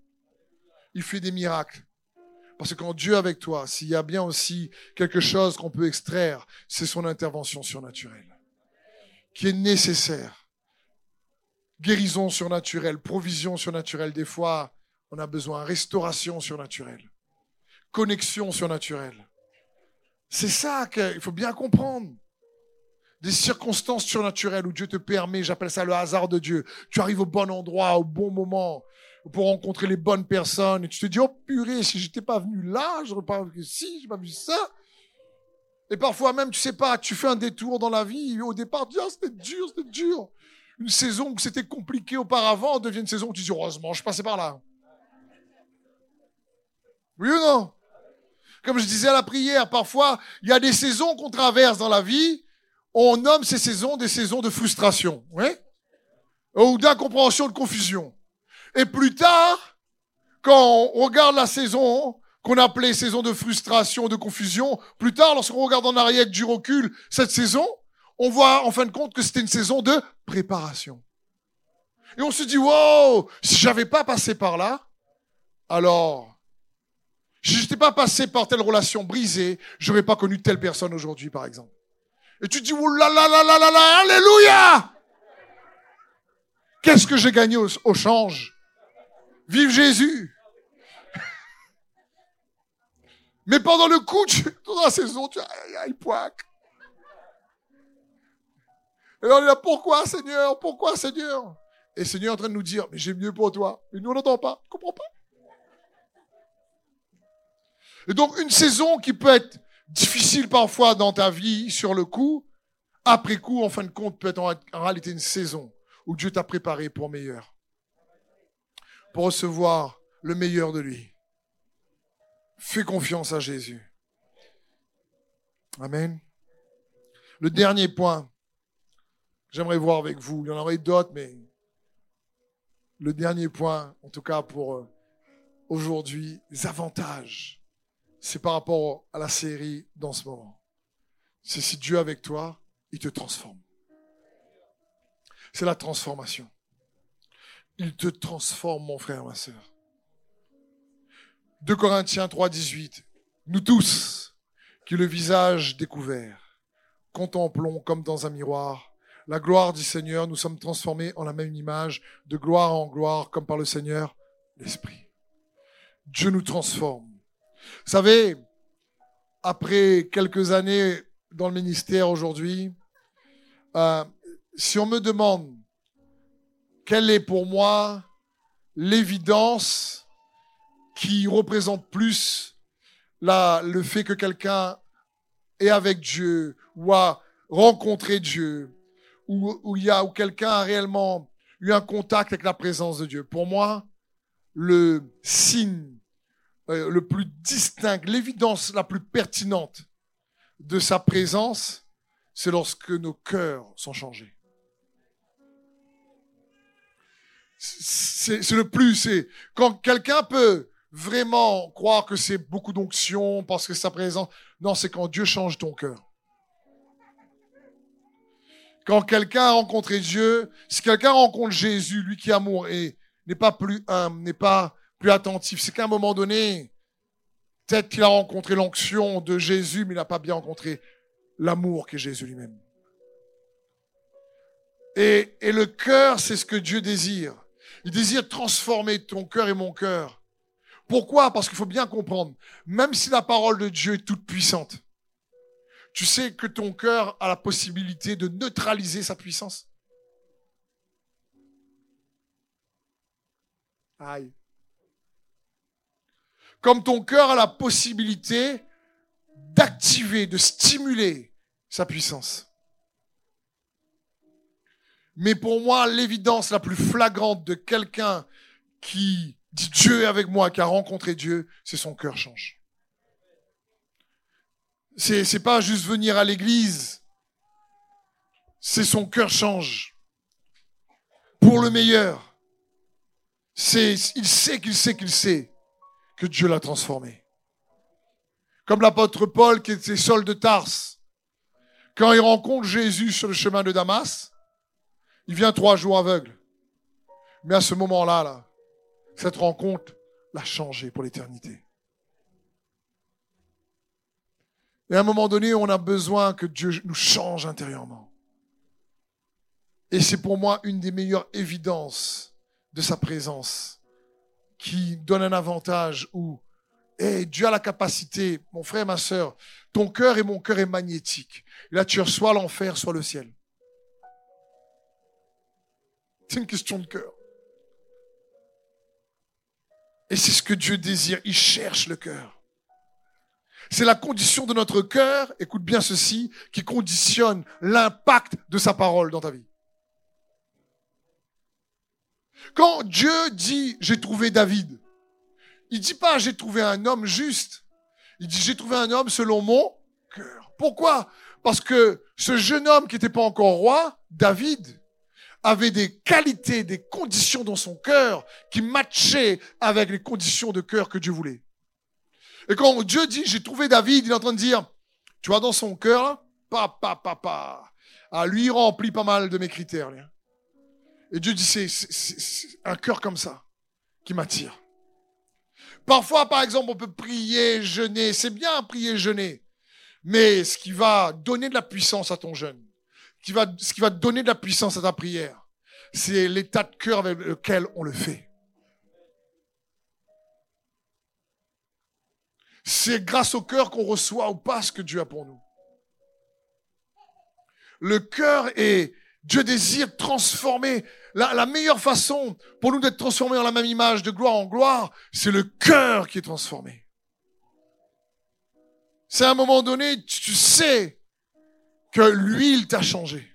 Il fait des miracles. Parce que quand Dieu est avec toi, s'il y a bien aussi quelque chose qu'on peut extraire, c'est son intervention surnaturelle, qui est nécessaire. Guérison surnaturelle, provision surnaturelle, des fois, on a besoin, restauration surnaturelle, connexion surnaturelle. C'est ça qu'il faut bien comprendre. Des circonstances surnaturelles où Dieu te permet, j'appelle ça le hasard de Dieu. Tu arrives au bon endroit, au bon moment, pour rencontrer les bonnes personnes. Et tu te dis, oh purée, si j'étais pas venu là, j'aurais pas si, j'ai pas vu ça. Et parfois même, tu sais pas, tu fais un détour dans la vie. au départ, tu dis, oh, c'était dur, c'était dur. Une saison où c'était compliqué auparavant devient une saison où tu dis, heureusement, je passais par là. Oui ou non? Comme je disais à la prière, parfois, il y a des saisons qu'on traverse dans la vie. On nomme ces saisons des saisons de frustration. Ou d'incompréhension, de confusion. Et plus tard, quand on regarde la saison qu'on appelait saison de frustration, de confusion, plus tard, lorsqu'on regarde en arrière du recul cette saison, on voit en fin de compte que c'était une saison de préparation. Et on se dit, wow, si j'avais pas passé par là, alors, si j'étais pas passé par telle relation brisée, j'aurais pas connu telle personne aujourd'hui, par exemple. Et tu dis, oh là, alléluia! Qu'est-ce que j'ai gagné au change? Vive Jésus. Mais pendant le coup, tu, dans la saison, tu aïe, poic. Et on est là, pourquoi Seigneur Pourquoi Seigneur? Et Seigneur est en train de nous dire, mais j'ai mieux pour toi. Mais nous, on n'entend pas. On comprend pas? Et donc, une saison qui peut être difficile parfois dans ta vie, sur le coup, après coup, en fin de compte, peut être en réalité une saison où Dieu t'a préparé pour meilleur. Recevoir le meilleur de lui. Fais confiance à Jésus. Amen. Le dernier point, j'aimerais voir avec vous, il y en aurait d'autres, mais le dernier point, en tout cas pour euh, aujourd'hui, les avantages, c'est par rapport à la série dans ce moment. C'est si Dieu est avec toi, il te transforme. C'est la transformation. Il te transforme, mon frère, ma soeur. 2 Corinthiens 3, 18. Nous tous, qui le visage découvert, contemplons comme dans un miroir la gloire du Seigneur, nous sommes transformés en la même image, de gloire en gloire, comme par le Seigneur, l'Esprit. Dieu nous transforme. Vous savez, après quelques années dans le ministère aujourd'hui, euh, si on me demande quelle est pour moi l'évidence qui représente plus la, le fait que quelqu'un est avec Dieu ou a rencontré Dieu ou il y où quelqu'un a réellement eu un contact avec la présence de Dieu? Pour moi, le signe euh, le plus distinct, l'évidence la plus pertinente de sa présence, c'est lorsque nos cœurs sont changés. C'est le plus, c'est quand quelqu'un peut vraiment croire que c'est beaucoup d'onction parce que sa présence. Non, c'est quand Dieu change ton cœur. Quand quelqu'un a rencontré Dieu, si quelqu'un rencontre Jésus, lui qui est amour et n'est pas plus humble, n'est pas plus attentif, c'est qu'à un moment donné, peut-être qu'il a rencontré l'onction de Jésus, mais il n'a pas bien rencontré l'amour qu'est Jésus lui-même. Et, et le cœur, c'est ce que Dieu désire. Il désire transformer ton cœur et mon cœur. Pourquoi? Parce qu'il faut bien comprendre, même si la parole de Dieu est toute puissante, tu sais que ton cœur a la possibilité de neutraliser sa puissance. Aïe. Comme ton cœur a la possibilité d'activer, de stimuler sa puissance. Mais pour moi, l'évidence la plus flagrante de quelqu'un qui dit Dieu est avec moi, qui a rencontré Dieu, c'est son cœur change. C'est, c'est pas juste venir à l'église. C'est son cœur change. Pour le meilleur. C'est, il sait qu'il sait qu'il sait que Dieu l'a transformé. Comme l'apôtre Paul qui était Saul de Tarse. Quand il rencontre Jésus sur le chemin de Damas, il vient trois jours aveugle. Mais à ce moment-là, là, cette rencontre l'a changé pour l'éternité. Et à un moment donné, on a besoin que Dieu nous change intérieurement. Et c'est pour moi une des meilleures évidences de sa présence qui donne un avantage où et Dieu a la capacité, mon frère, ma soeur, ton cœur et mon cœur est magnétique. Et là, tu reçois l'enfer, soit le ciel. C'est une question de cœur. Et c'est ce que Dieu désire. Il cherche le cœur. C'est la condition de notre cœur, écoute bien ceci, qui conditionne l'impact de sa parole dans ta vie. Quand Dieu dit j'ai trouvé David, il dit pas j'ai trouvé un homme juste. Il dit j'ai trouvé un homme selon mon cœur. Pourquoi? Parce que ce jeune homme qui n'était pas encore roi, David, avait des qualités, des conditions dans son cœur qui matchaient avec les conditions de cœur que Dieu voulait. Et quand Dieu dit, j'ai trouvé David, il est en train de dire, tu vois, dans son cœur, papa, papa, ah, lui, remplit pas mal de mes critères. Et Dieu dit, c'est un cœur comme ça qui m'attire. Parfois, par exemple, on peut prier, jeûner. C'est bien prier, jeûner. Mais ce qui va donner de la puissance à ton jeûne, qui va, ce qui va donner de la puissance à ta prière, c'est l'état de cœur avec lequel on le fait. C'est grâce au cœur qu'on reçoit ou pas ce que Dieu a pour nous. Le cœur est, Dieu désire transformer. La, la meilleure façon pour nous d'être transformés en la même image, de gloire en gloire, c'est le cœur qui est transformé. C'est à un moment donné, tu sais que l'huile t'a changé.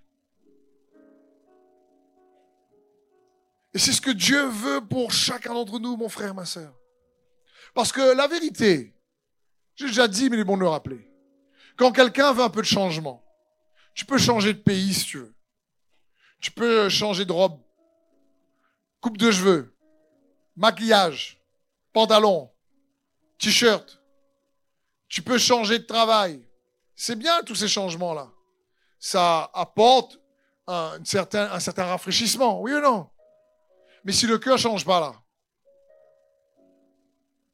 Et c'est ce que Dieu veut pour chacun d'entre nous, mon frère, ma sœur. Parce que la vérité, j'ai déjà dit, mais il est bon de le rappeler. Quand quelqu'un veut un peu de changement, tu peux changer de pays si tu veux. Tu peux changer de robe, coupe de cheveux, maquillage, pantalon, t-shirt. Tu peux changer de travail. C'est bien tous ces changements-là. Ça apporte un certain, rafraîchissement, oui ou non? Mais si le cœur change pas là,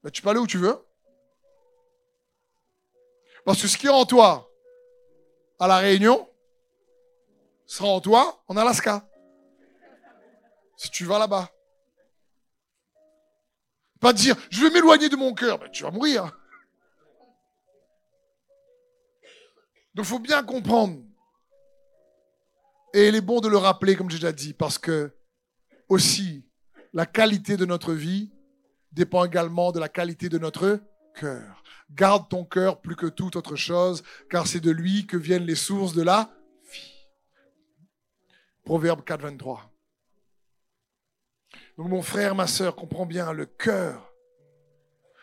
ben, tu peux aller où tu veux. Parce que ce qui est en toi à la Réunion sera en toi en Alaska. Si tu vas là-bas. Pas dire, je vais m'éloigner de mon cœur. Ben, tu vas mourir. Donc il faut bien comprendre. Et il est bon de le rappeler, comme j'ai déjà dit, parce que aussi, la qualité de notre vie dépend également de la qualité de notre cœur. Garde ton cœur plus que toute autre chose, car c'est de lui que viennent les sources de la vie. Proverbe 4, 23. Donc mon frère, ma sœur, comprends bien, le cœur,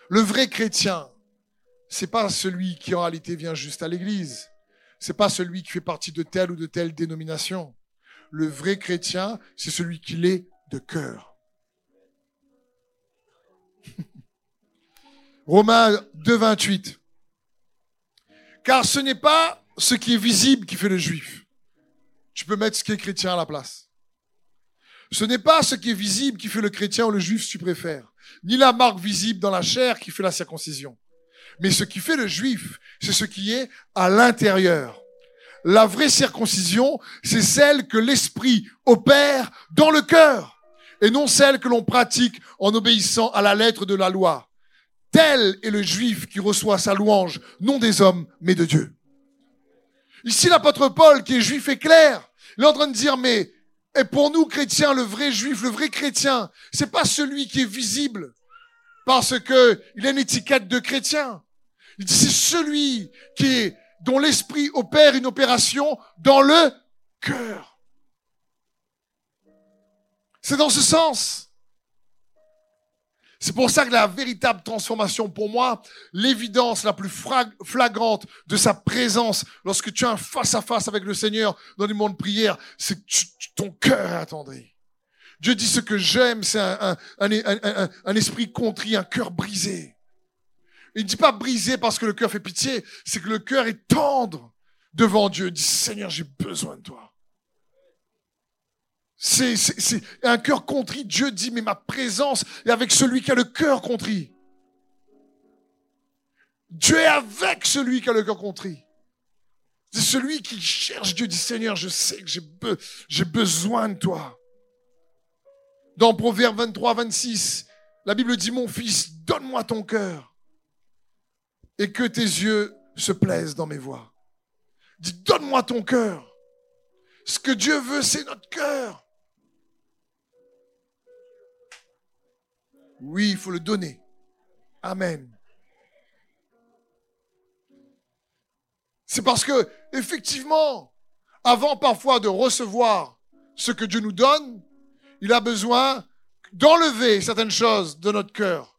le vrai chrétien, c'est pas celui qui en réalité vient juste à l'église. C'est pas celui qui fait partie de telle ou de telle dénomination. Le vrai chrétien, c'est celui qui l'est de cœur. Romains 2, 28. Car ce n'est pas ce qui est visible qui fait le juif. Tu peux mettre ce qui est chrétien à la place. Ce n'est pas ce qui est visible qui fait le chrétien ou le juif si tu préfères. Ni la marque visible dans la chair qui fait la circoncision. Mais ce qui fait le juif, c'est ce qui est à l'intérieur. La vraie circoncision, c'est celle que l'esprit opère dans le cœur et non celle que l'on pratique en obéissant à la lettre de la loi. Tel est le juif qui reçoit sa louange, non des hommes, mais de Dieu. Ici, l'apôtre Paul, qui est juif, est clair. Il est en train de dire, mais, et pour nous, chrétiens, le vrai juif, le vrai chrétien, c'est pas celui qui est visible parce que il a une étiquette de chrétien. Il dit, c'est celui qui est, dont l'esprit opère une opération dans le cœur. C'est dans ce sens. C'est pour ça que la véritable transformation, pour moi, l'évidence la plus flagrante de sa présence lorsque tu as un face-à-face avec le Seigneur dans le monde de prière, c'est que ton cœur est attendri. Dieu dit ce que j'aime, c'est un, un, esprit contrit, un cœur brisé. Il ne dit pas brisé parce que le cœur fait pitié, c'est que le cœur est tendre devant Dieu. Il dit, Seigneur, j'ai besoin de toi. C'est, un cœur contrit. Dieu dit, mais ma présence est avec celui qui a le cœur contrit. Dieu est avec celui qui a le cœur contrit. C'est celui qui cherche Dieu dit, Seigneur, je sais que j'ai, besoin de toi. Dans Proverbe 23, 26, la Bible dit, mon fils, donne-moi ton cœur et que tes yeux se plaisent dans mes voies. Dis, donne-moi ton cœur. Ce que Dieu veut, c'est notre cœur. Oui, il faut le donner. Amen. C'est parce que, effectivement, avant parfois de recevoir ce que Dieu nous donne, il a besoin d'enlever certaines choses de notre cœur.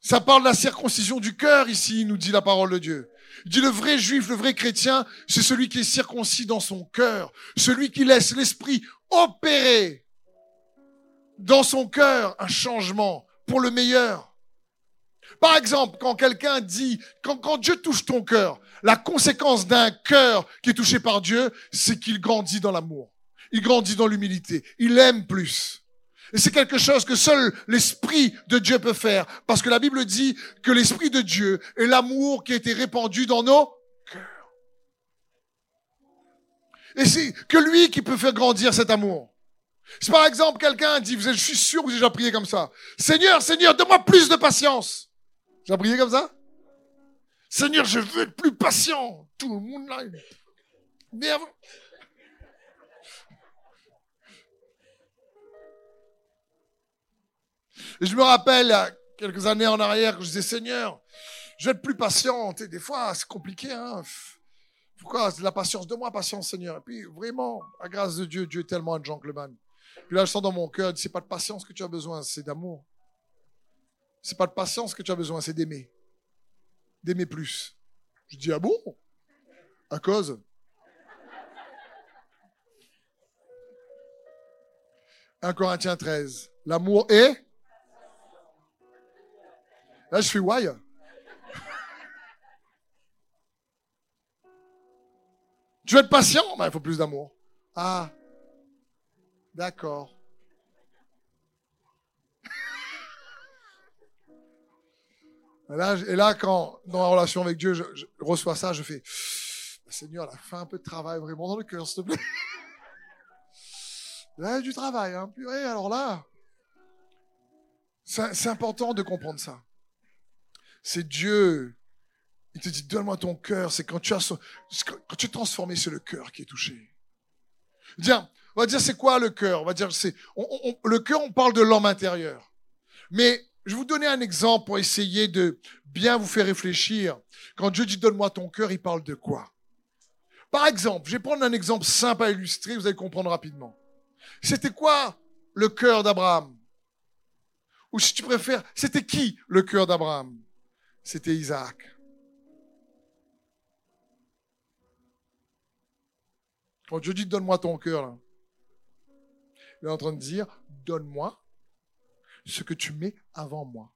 Ça parle de la circoncision du cœur ici, nous dit la parole de Dieu. Il dit le vrai juif, le vrai chrétien, c'est celui qui est circoncis dans son cœur, celui qui laisse l'esprit opérer dans son cœur un changement pour le meilleur. Par exemple, quand quelqu'un dit, quand, quand Dieu touche ton cœur, la conséquence d'un cœur qui est touché par Dieu, c'est qu'il grandit dans l'amour. Il grandit dans l'humilité. Il aime plus. Et c'est quelque chose que seul l'Esprit de Dieu peut faire. Parce que la Bible dit que l'Esprit de Dieu est l'amour qui a été répandu dans nos cœurs. Et c'est que lui qui peut faire grandir cet amour. Si par exemple quelqu'un dit, je suis sûr que vous avez déjà prié comme ça. Seigneur, Seigneur, donne-moi plus de patience. J'ai prié comme ça? Seigneur, je veux être plus patient. Tout le monde là, merde. Je me rappelle, quelques années en arrière, que je disais, Seigneur, je vais être plus patient. Et des fois, c'est compliqué. Hein Pourquoi? La patience Donne-moi patience, Seigneur. Et puis, vraiment, à grâce de Dieu, Dieu est tellement un gentleman. Puis là, je sens dans mon cœur, c'est pas de patience que tu as besoin, c'est d'amour. C'est pas de patience que tu as besoin, c'est d'aimer. D'aimer plus. Je dis, ah bon? À cause 1 Corinthiens 13. L'amour est Là, je suis why Tu veux être patient ben, Il faut plus d'amour. Ah, d'accord. Et là, et là, quand dans la relation avec Dieu, je, reçois ça, je fais Seigneur, là, fais un peu de travail vraiment dans le cœur, s'il te plaît. Là, du travail, hein. Purée, alors là, c'est important de comprendre ça. C'est Dieu. Il te dit, donne-moi ton cœur. C'est quand tu as, quand tu es transformé, c'est le cœur qui est touché. Tiens, on va dire, c'est quoi le cœur? On va dire, c'est, le cœur, on parle de l'homme intérieur. Mais je vais vous donner un exemple pour essayer de bien vous faire réfléchir. Quand Dieu dit donne-moi ton cœur, il parle de quoi? Par exemple, je vais prendre un exemple simple à illustrer, vous allez comprendre rapidement. C'était quoi le cœur d'Abraham? Ou si tu préfères, c'était qui le cœur d'Abraham? C'était Isaac. Quand Dieu dit donne-moi ton cœur, il est en train de dire donne-moi ce que tu mets avant moi.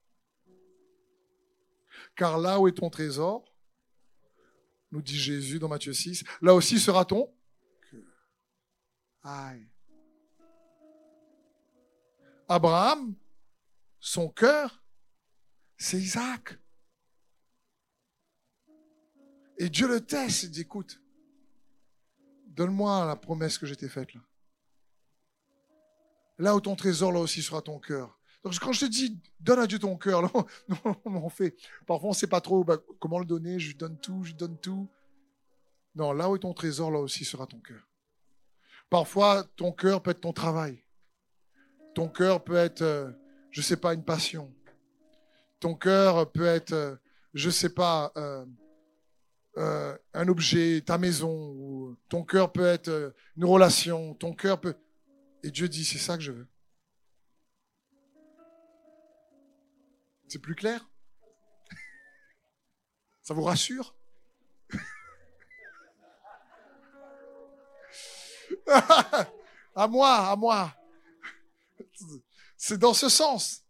Car là où est ton trésor, nous dit Jésus dans Matthieu 6, là aussi sera ton cœur. Aïe. Abraham, son cœur, c'est Isaac. Et Dieu le teste, il dit, écoute, donne-moi la promesse que j'étais faite là. Là où ton trésor, là aussi sera ton cœur. Donc quand je te dis, donne à Dieu ton cœur, là, on fait. Parfois on ne sait pas trop bah, comment le donner, je lui donne tout, je lui donne tout. Non, là où ton trésor, là aussi sera ton cœur. Parfois, ton cœur peut être ton travail. Ton cœur peut être, euh, je ne sais pas, une passion. Ton cœur peut être, euh, je ne sais pas, euh, un objet, ta maison. Ou ton cœur peut être une relation. Ton cœur peut... Et Dieu dit, c'est ça que je veux. C'est plus clair? Ça vous rassure? À moi, à moi. C'est dans ce sens.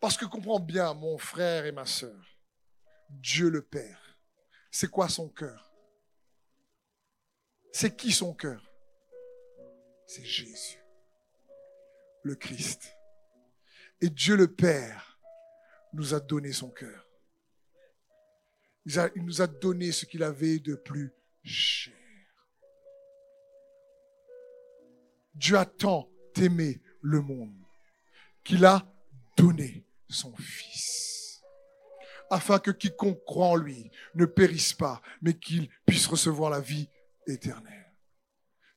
Parce que comprends bien, mon frère et ma sœur, Dieu le Père, c'est quoi son cœur? C'est qui son cœur? C'est Jésus, le Christ. Et Dieu le Père nous a donné son cœur. Il, nous a donné ce qu'il avait de plus cher. Dieu a tant aimé le monde qu'il a donné son Fils, afin que quiconque croit en lui ne périsse pas, mais qu'il puisse recevoir la vie éternelle.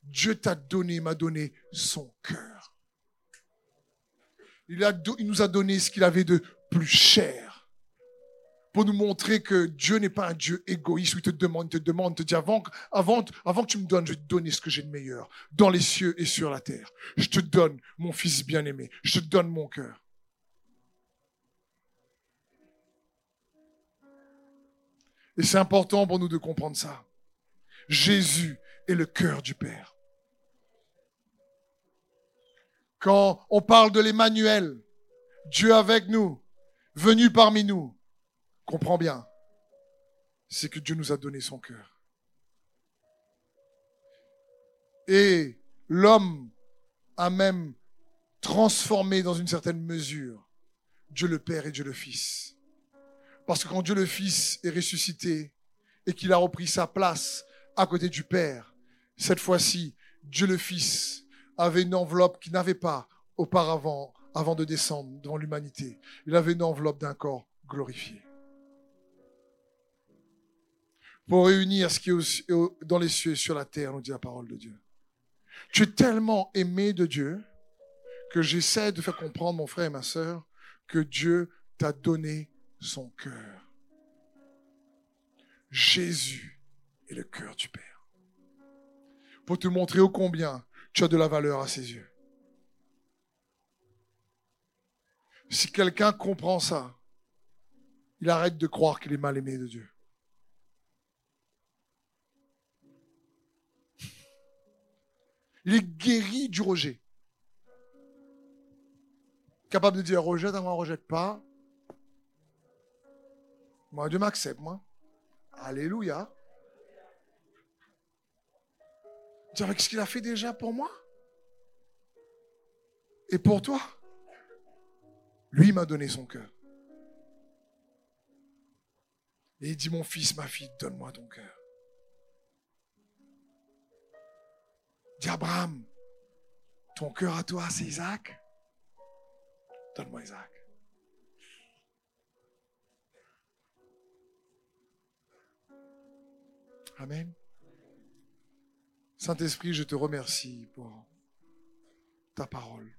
Dieu t'a donné, m'a donné son cœur. Il, a, il nous a donné ce qu'il avait de plus cher pour nous montrer que Dieu n'est pas un Dieu égoïste où il te demande, te demande, te dit avant, avant, avant que tu me donnes, je vais te donner ce que j'ai de meilleur dans les cieux et sur la terre. Je te donne mon fils bien-aimé. Je te donne mon cœur. Et c'est important pour nous de comprendre ça. Jésus est le cœur du Père. Quand on parle de l'Emmanuel, Dieu avec nous, venu parmi nous, comprends bien, c'est que Dieu nous a donné son cœur. Et l'homme a même transformé dans une certaine mesure Dieu le Père et Dieu le Fils. Parce que quand Dieu le Fils est ressuscité et qu'il a repris sa place à côté du Père, cette fois-ci, Dieu le Fils avait une enveloppe qu'il n'avait pas auparavant avant de descendre devant l'humanité. Il avait une enveloppe d'un corps glorifié. Pour réunir ce qui est dans les cieux et sur la terre, nous dit la parole de Dieu. Tu es tellement aimé de Dieu que j'essaie de faire comprendre, mon frère et ma sœur, que Dieu t'a donné son cœur. Jésus et le cœur du Père. Pour te montrer ô combien tu as de la valeur à ses yeux. Si quelqu'un comprend ça, il arrête de croire qu'il est mal aimé de Dieu. Il est guéri du rejet. Capable de dire rejette, moi, rejette pas. Moi, Dieu m'accepte, moi. Alléluia. Dire avec ce qu'il a fait déjà pour moi? Et pour toi? Lui m'a donné son cœur. Et il dit, mon fils, ma fille, donne-moi ton cœur. Dis Abraham, ton cœur à toi, c'est Isaac. Donne-moi Isaac. Amen. Saint-Esprit, je te remercie pour ta parole.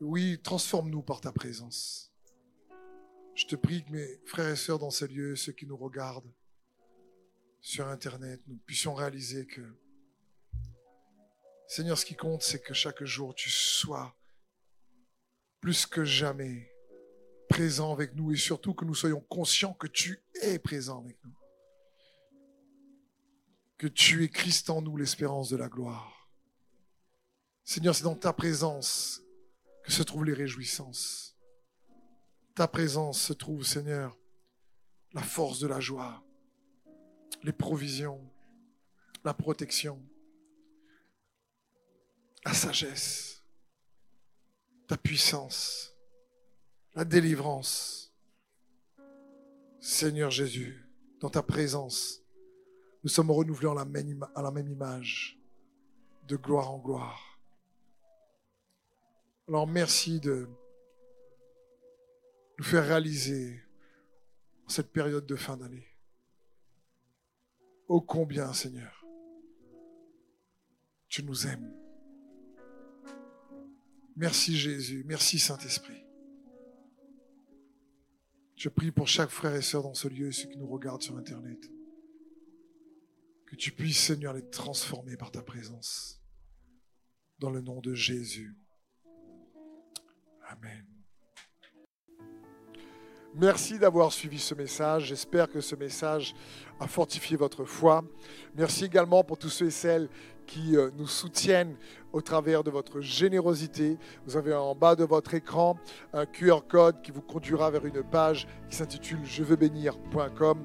Oui, transforme-nous par ta présence. Je te prie que mes frères et sœurs dans ces lieux, ceux qui nous regardent sur Internet, nous puissions réaliser que, Seigneur, ce qui compte, c'est que chaque jour, tu sois plus que jamais présent avec nous et surtout que nous soyons conscients que tu es présent avec nous. Que tu es Christ en nous, l'espérance de la gloire. Seigneur, c'est dans ta présence que se trouvent les réjouissances. Ta présence se trouve, Seigneur, la force de la joie, les provisions, la protection, la sagesse, ta puissance, la délivrance. Seigneur Jésus, dans ta présence, nous sommes renouvelés à la même image, de gloire en gloire. Alors merci de nous faire réaliser cette période de fin d'année. Ô combien, Seigneur, tu nous aimes. Merci Jésus, merci Saint-Esprit. Je prie pour chaque frère et sœur dans ce lieu, ceux qui nous regardent sur Internet, que tu puisses, Seigneur, les transformer par ta présence. Dans le nom de Jésus. Amen. Merci d'avoir suivi ce message. J'espère que ce message a fortifié votre foi. Merci également pour tous ceux et celles qui euh, nous soutiennent au travers de votre générosité. Vous avez en bas de votre écran un QR code qui vous conduira vers une page qui s'intitule je veux bénir.com.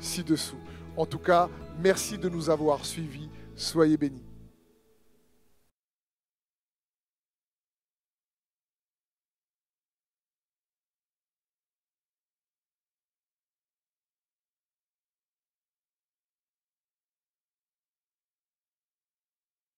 ci-dessous. En tout cas, merci de nous avoir suivis. Soyez bénis.